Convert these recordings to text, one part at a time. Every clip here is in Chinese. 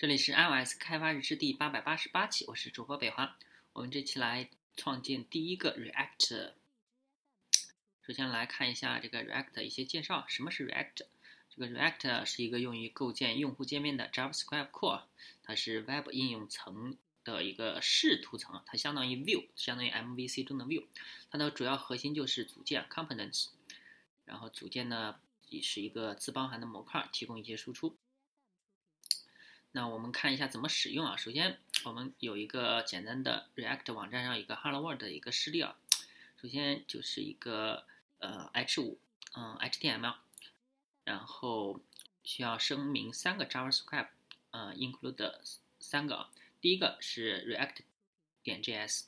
这里是 iOS 开发日志第八百八十八期，我是主播北华。我们这期来创建第一个 React。首先来看一下这个 React 的一些介绍。什么是 React？这个 React 是一个用于构建用户界面的 JavaScript core，它是 Web 应用层的一个视图层，它相当于 View，相当于 MVC 中的 View。它的主要核心就是组件 Components，然后组件呢也是一个自包含的模块，提供一些输出。那我们看一下怎么使用啊。首先，我们有一个简单的 React 网站上一个 Hello World 的一个示例啊。首先就是一个呃 H5，嗯 HTML，然后需要声明三个 JavaScript，呃 include 三个啊。第一个是 React 点 JS，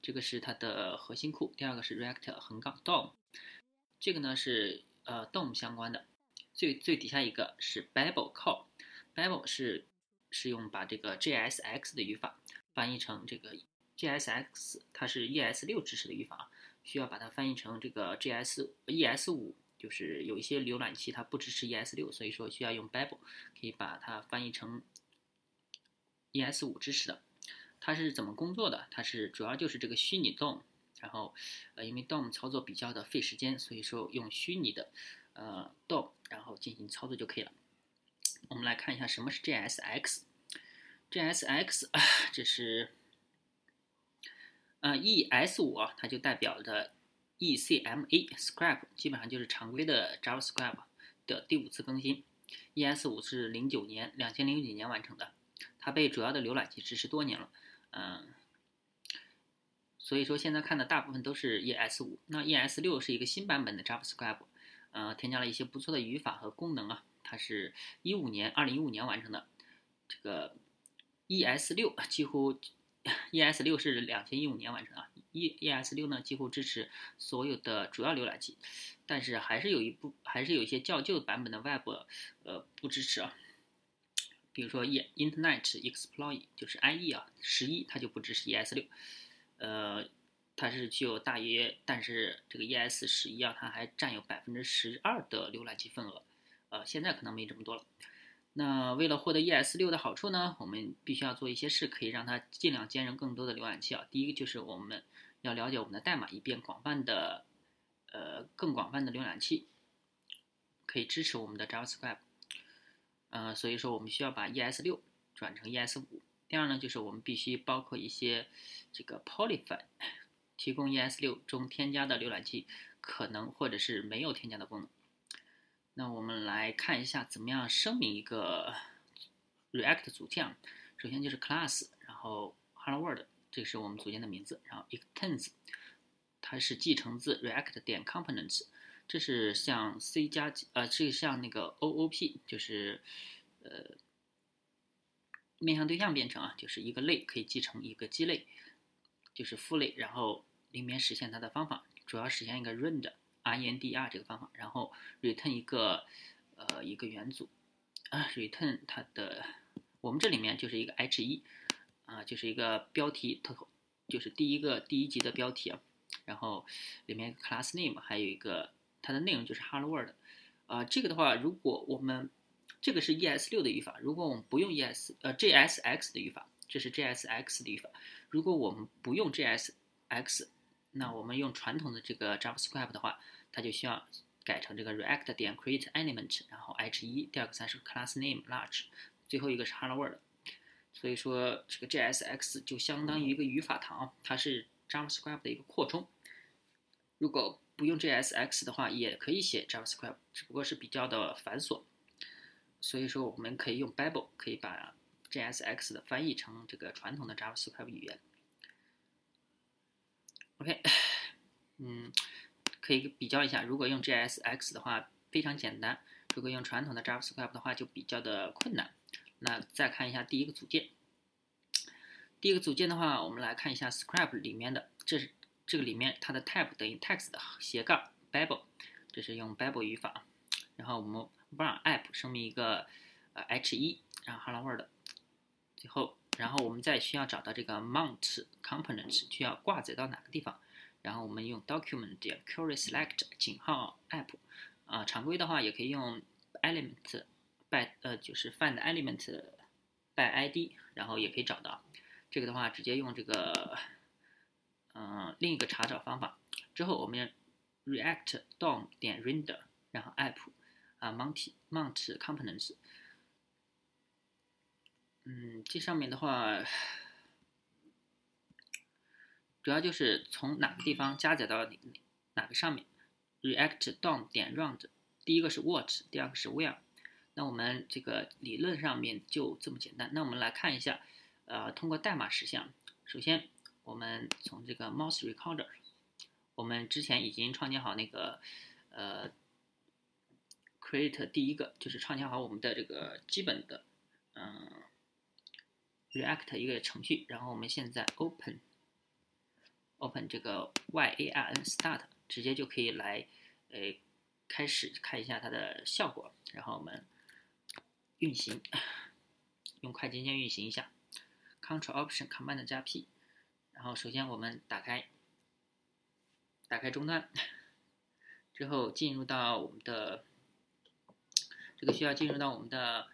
这个是它的核心库。第二个是 React 横杠 DOM，这个呢是呃 DOM 相关的。最最底下一个是 Babel Call，Babel 是是用把这个 JSX 的语法翻译成这个 JSX，它是 ES6 支持的语法，需要把它翻译成这个 JS ES5，就是有一些浏览器它不支持 ES6，所以说需要用 Babel 可以把它翻译成 ES5 支持的。它是怎么工作的？它是主要就是这个虚拟 DOM，然后呃因为 DOM 操作比较的费时间，所以说用虚拟的呃 DOM 然后进行操作就可以了。我们来看一下什么是 JSX。JSX 啊，这是呃 ES5 啊，它就代表的 ECMA Script，基本上就是常规的 JavaScript 的第五次更新。ES5 是零九年，两千零几年完成的，它被主要的浏览器支持多年了，嗯，所以说现在看的大部分都是 ES5。那 ES6 是一个新版本的 JavaScript，呃，添加了一些不错的语法和功能啊。它是一五年，二零一五年完成的。这个 ES 六几乎，ES 六是两千一五年完成啊。E ES 六呢几乎支持所有的主要浏览器，但是还是有一部，还是有一些较旧版本的 Web，呃不支持啊。比如说 E Internet Explorer 就是 IE 啊，十一它就不支持 ES 六，呃，它是具有大约，但是这个 ES 十一啊，它还占有百分之十二的浏览器份额。呃，现在可能没这么多了。那为了获得 ES6 的好处呢，我们必须要做一些事，可以让它尽量兼容更多的浏览器啊。第一个就是我们要了解我们的代码，以便广泛的，呃，更广泛的浏览器可以支持我们的 JavaScript。呃，所以说我们需要把 ES6 转成 ES5。第二呢，就是我们必须包括一些这个 polyfi 提供 ES6 中添加的浏览器可能或者是没有添加的功能。那我们来看一下怎么样声明一个 React 组件。首先就是 class，然后 Hello World，这是我们组件的名字。然后 extends，它是继承自 React 点 Components，这是像 C 加呃，是像那个 OOP，就是呃面向对象编程啊，就是一个类可以继承一个基类，就是父类，然后里面实现它的方法，主要实现一个 render。RENDR 这个方法，然后 return 一个呃一个元组。啊，return 它的我们这里面就是一个 h1 啊，就是一个标题头，就是第一个第一级的标题啊，然后里面 class name 还有一个它的内容就是 hello world 啊，这个的话，如果我们这个是 ES6 的语法，如果我们不用 ES 呃 JSX 的语法，这是 JSX 的语法，如果我们不用 JSX。那我们用传统的这个 JavaScript 的话，它就需要改成这个 React 点 Create Element，然后 h1，第二个参数 Class Name Large，最后一个是 Hello World。所以说这个 JSX 就相当于一个语法堂，它是 JavaScript 的一个扩充。如果不用 JSX 的话，也可以写 JavaScript，只不过是比较的繁琐。所以说我们可以用 Babel，可以把 JSX 的翻译成这个传统的 JavaScript 语言。OK，嗯，可以比较一下，如果用 JSX 的话非常简单，如果用传统的 JavaScript 的话就比较的困难。那再看一下第一个组件，第一个组件的话，我们来看一下 Script 里面的，这是这个里面它的 type 等于 text 斜杠 Babel，这是用 Babel 语法。然后我们 runApp 声明一个呃 h1，然后 hello world，最后。然后我们再需要找到这个 mount components，需要挂载到哪个地方？然后我们用 document 点 query select 井号 app，啊，常规的话也可以用 element by 呃就是 find element by ID，然后也可以找到。这个的话，直接用这个，嗯，另一个查找方法。之后我们 react dom 点 render，然后 app 啊 mount mount components。嗯，这上面的话，主要就是从哪个地方加载到哪哪个上面。react dom 点 round，第一个是 watch，第二个是 where。那我们这个理论上面就这么简单。那我们来看一下，呃，通过代码实现。首先，我们从这个 mouse recorder，我们之前已经创建好那个，呃，create 第一个就是创建好我们的这个基本的，嗯，React 一个程序。然后我们现在 open，open 这个 yarn start，直接就可以来，呃，开始看一下它的效果。然后我们。运行，用快捷键运行一下，Ctrl Option Command 加 P，然后首先我们打开，打开终端，之后进入到我们的，这个需要进入到我们的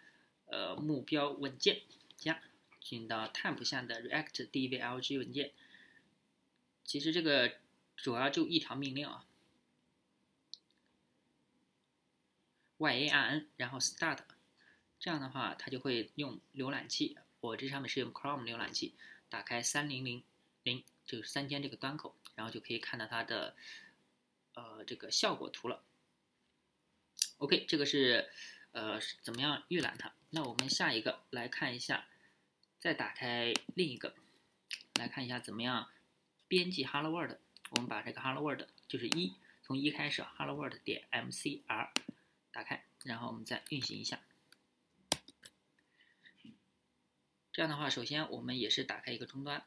呃目标文件夹，进到 Temp 下的 React DVLG 文件，其实这个主要就一条命令啊，yarn，然后 Start。这样的话，它就会用浏览器，我这上面是用 Chrome 浏览器，打开三零零零，就是三千这个端口，然后就可以看到它的呃这个效果图了。OK，这个是呃怎么样预览它？那我们下一个来看一下，再打开另一个，来看一下怎么样编辑 Hello World。我们把这个 Hello World 就是一，从一开始 Hello World 点 MCR 打开，然后我们再运行一下。这样的话，首先我们也是打开一个终端，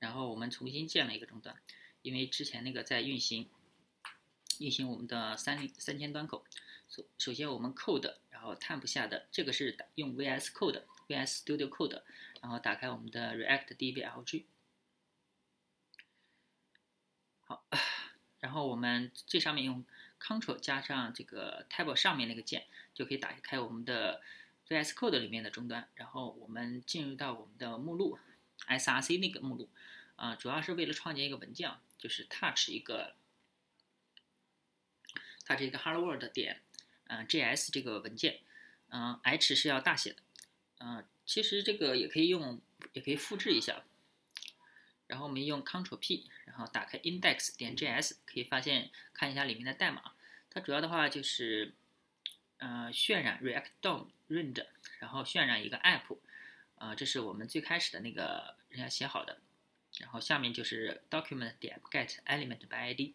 然后我们重新建了一个终端，因为之前那个在运行，运行我们的三三千端口。首首先我们 code，然后 temp 下的这个是用 VS Code，VS Studio Code，然后打开我们的 React DVLG。好，然后我们这上面用 Ctrl 加上这个 Table 上面那个键，就可以打开我们的。VS Code 里面的终端，然后我们进入到我们的目录，src 那个目录，啊，主要是为了创建一个文件，就是 touch 一个，touch 一个 hello world 点，嗯，js 这个文件，嗯，h 是要大写的，嗯，其实这个也可以用，也可以复制一下，然后我们用 Ctrl P，然后打开 index 点 js，可以发现看一下里面的代码，它主要的话就是。呃，渲染 React DOM render，然后渲染一个 app，呃，这是我们最开始的那个人家写好的，然后下面就是 document 点 get element by id，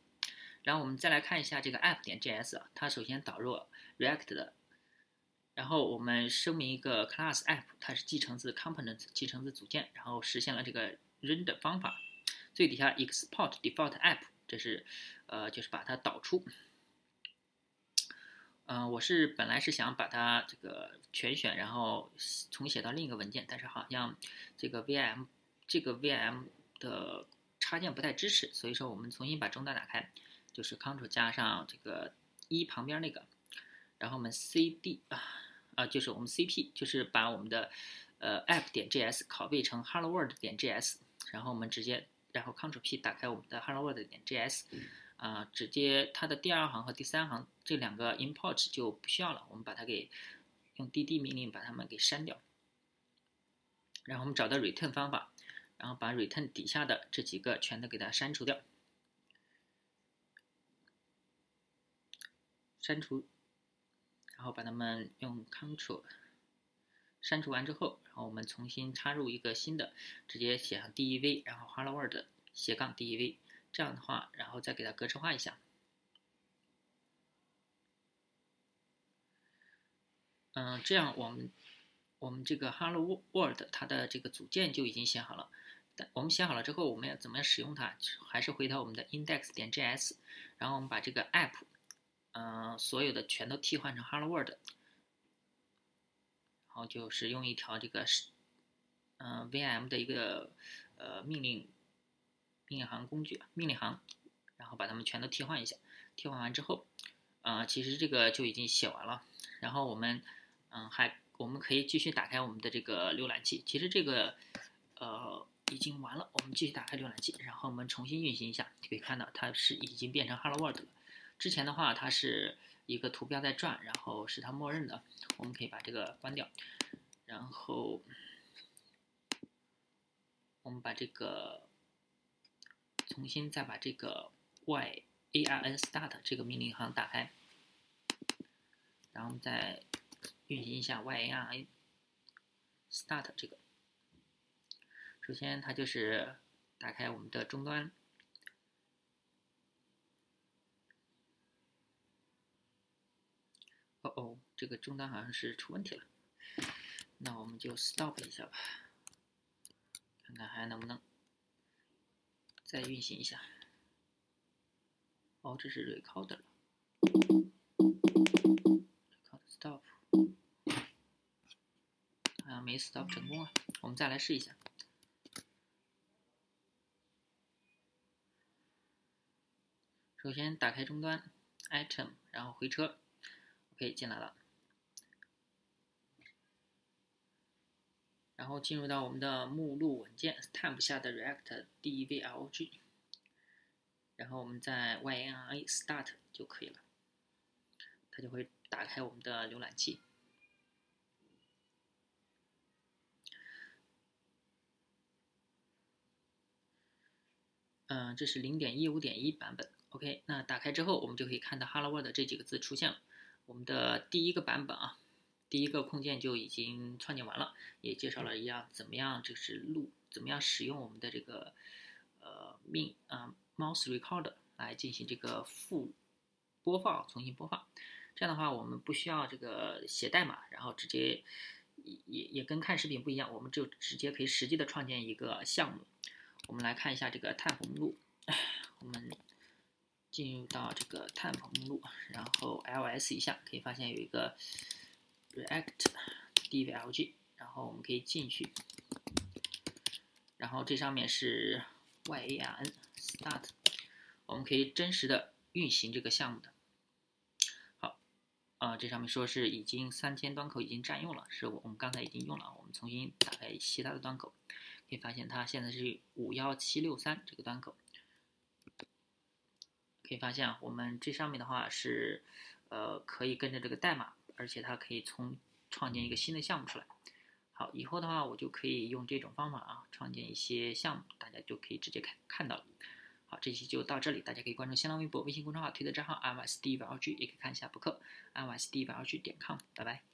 然后我们再来看一下这个 app 点 js，它首先导入 React 的，然后我们声明一个 class app，它是继承自 component，继承自组件，然后实现了这个 render 方法，最底下 export default app，这是呃，就是把它导出。嗯，我是本来是想把它这个全选，然后重写到另一个文件，但是好像这个 VM 这个 VM 的插件不太支持，所以说我们重新把终端打开，就是 Ctrl 加上这个一旁边那个，然后我们 CD 啊啊，就是我们 CP，就是把我们的呃 app 点 JS 拷贝成 Hello World 点 JS，然后我们直接然后 Ctrl P 打开我们的 Hello World 点 JS。啊，直接它的第二行和第三行这两个 import 就不需要了，我们把它给用 dd 命令把它们给删掉。然后我们找到 return 方法，然后把 return 底下的这几个全都给它删除掉。删除，然后把它们用 Ctrl 删除完之后，然后我们重新插入一个新的，直接写上 dev，然后 hello world 斜杠 dev。这样的话，然后再给它格式化一下。嗯，这样我们我们这个 Hello World 它的这个组件就已经写好了。但我们写好了之后，我们要怎么样使用它？还是回到我们的 index 点 js，然后我们把这个 app，嗯，所有的全都替换成 Hello World，然后就是用一条这个是嗯 VM 的一个呃命令。命令行工具，命令行，然后把它们全都替换一下。替换完之后，啊，其实这个就已经写完了。然后我们，嗯，还我们可以继续打开我们的这个浏览器。其实这个呃已经完了，我们继续打开浏览器，然后我们重新运行一下，就可以看到它是已经变成 Hello World 了。之前的话，它是一个图标在转，然后是它默认的。我们可以把这个关掉，然后我们把这个重新再把这个 y a r n start 这个命令行打开，然后再运行一下 y a r n start 这个。首先，它就是打开我们的终端。哦哦，这个终端好像是出问题了，那我们就 stop 一下吧，看看还能不能再运行一下。哦，这是 recorder stop，好像没 stop 成功啊，我们再来试一下。首先打开终端，item，然后回车。OK，进来了，然后进入到我们的目录文件 tab 下的 React DVLG，然后我们在 YAML start 就可以了，它就会打开我们的浏览器。嗯，这是零点一五点一版本。OK，那打开之后，我们就可以看到 Hello World 这几个字出现了。我们的第一个版本啊，第一个控件就已经创建完了，也介绍了一样怎么样就是录，怎么样使用我们的这个呃命啊 mouse record 来进行这个复播放，重新播放。这样的话，我们不需要这个写代码，然后直接也也也跟看视频不一样，我们就直接可以实际的创建一个项目。我们来看一下这个 tab 目录，我们。进入到这个 temp 目录，然后 ls 一下，可以发现有一个 react dvlg，然后我们可以进去，然后这上面是 yan start，我们可以真实的运行这个项目的。好，啊，这上面说是已经三千端口已经占用了，是我们刚才已经用了，我们重新打开其他的端口，可以发现它现在是五幺七六三这个端口。可以发现啊，我们这上面的话是，呃，可以跟着这个代码，而且它可以从创建一个新的项目出来。好，以后的话我就可以用这种方法啊，创建一些项目，大家就可以直接看看到了。好，这期就到这里，大家可以关注新浪微博、微信公众号、推特账号 m s d 1 2 g 也可以看一下博客 m s d 1 2 g 点 com 拜拜。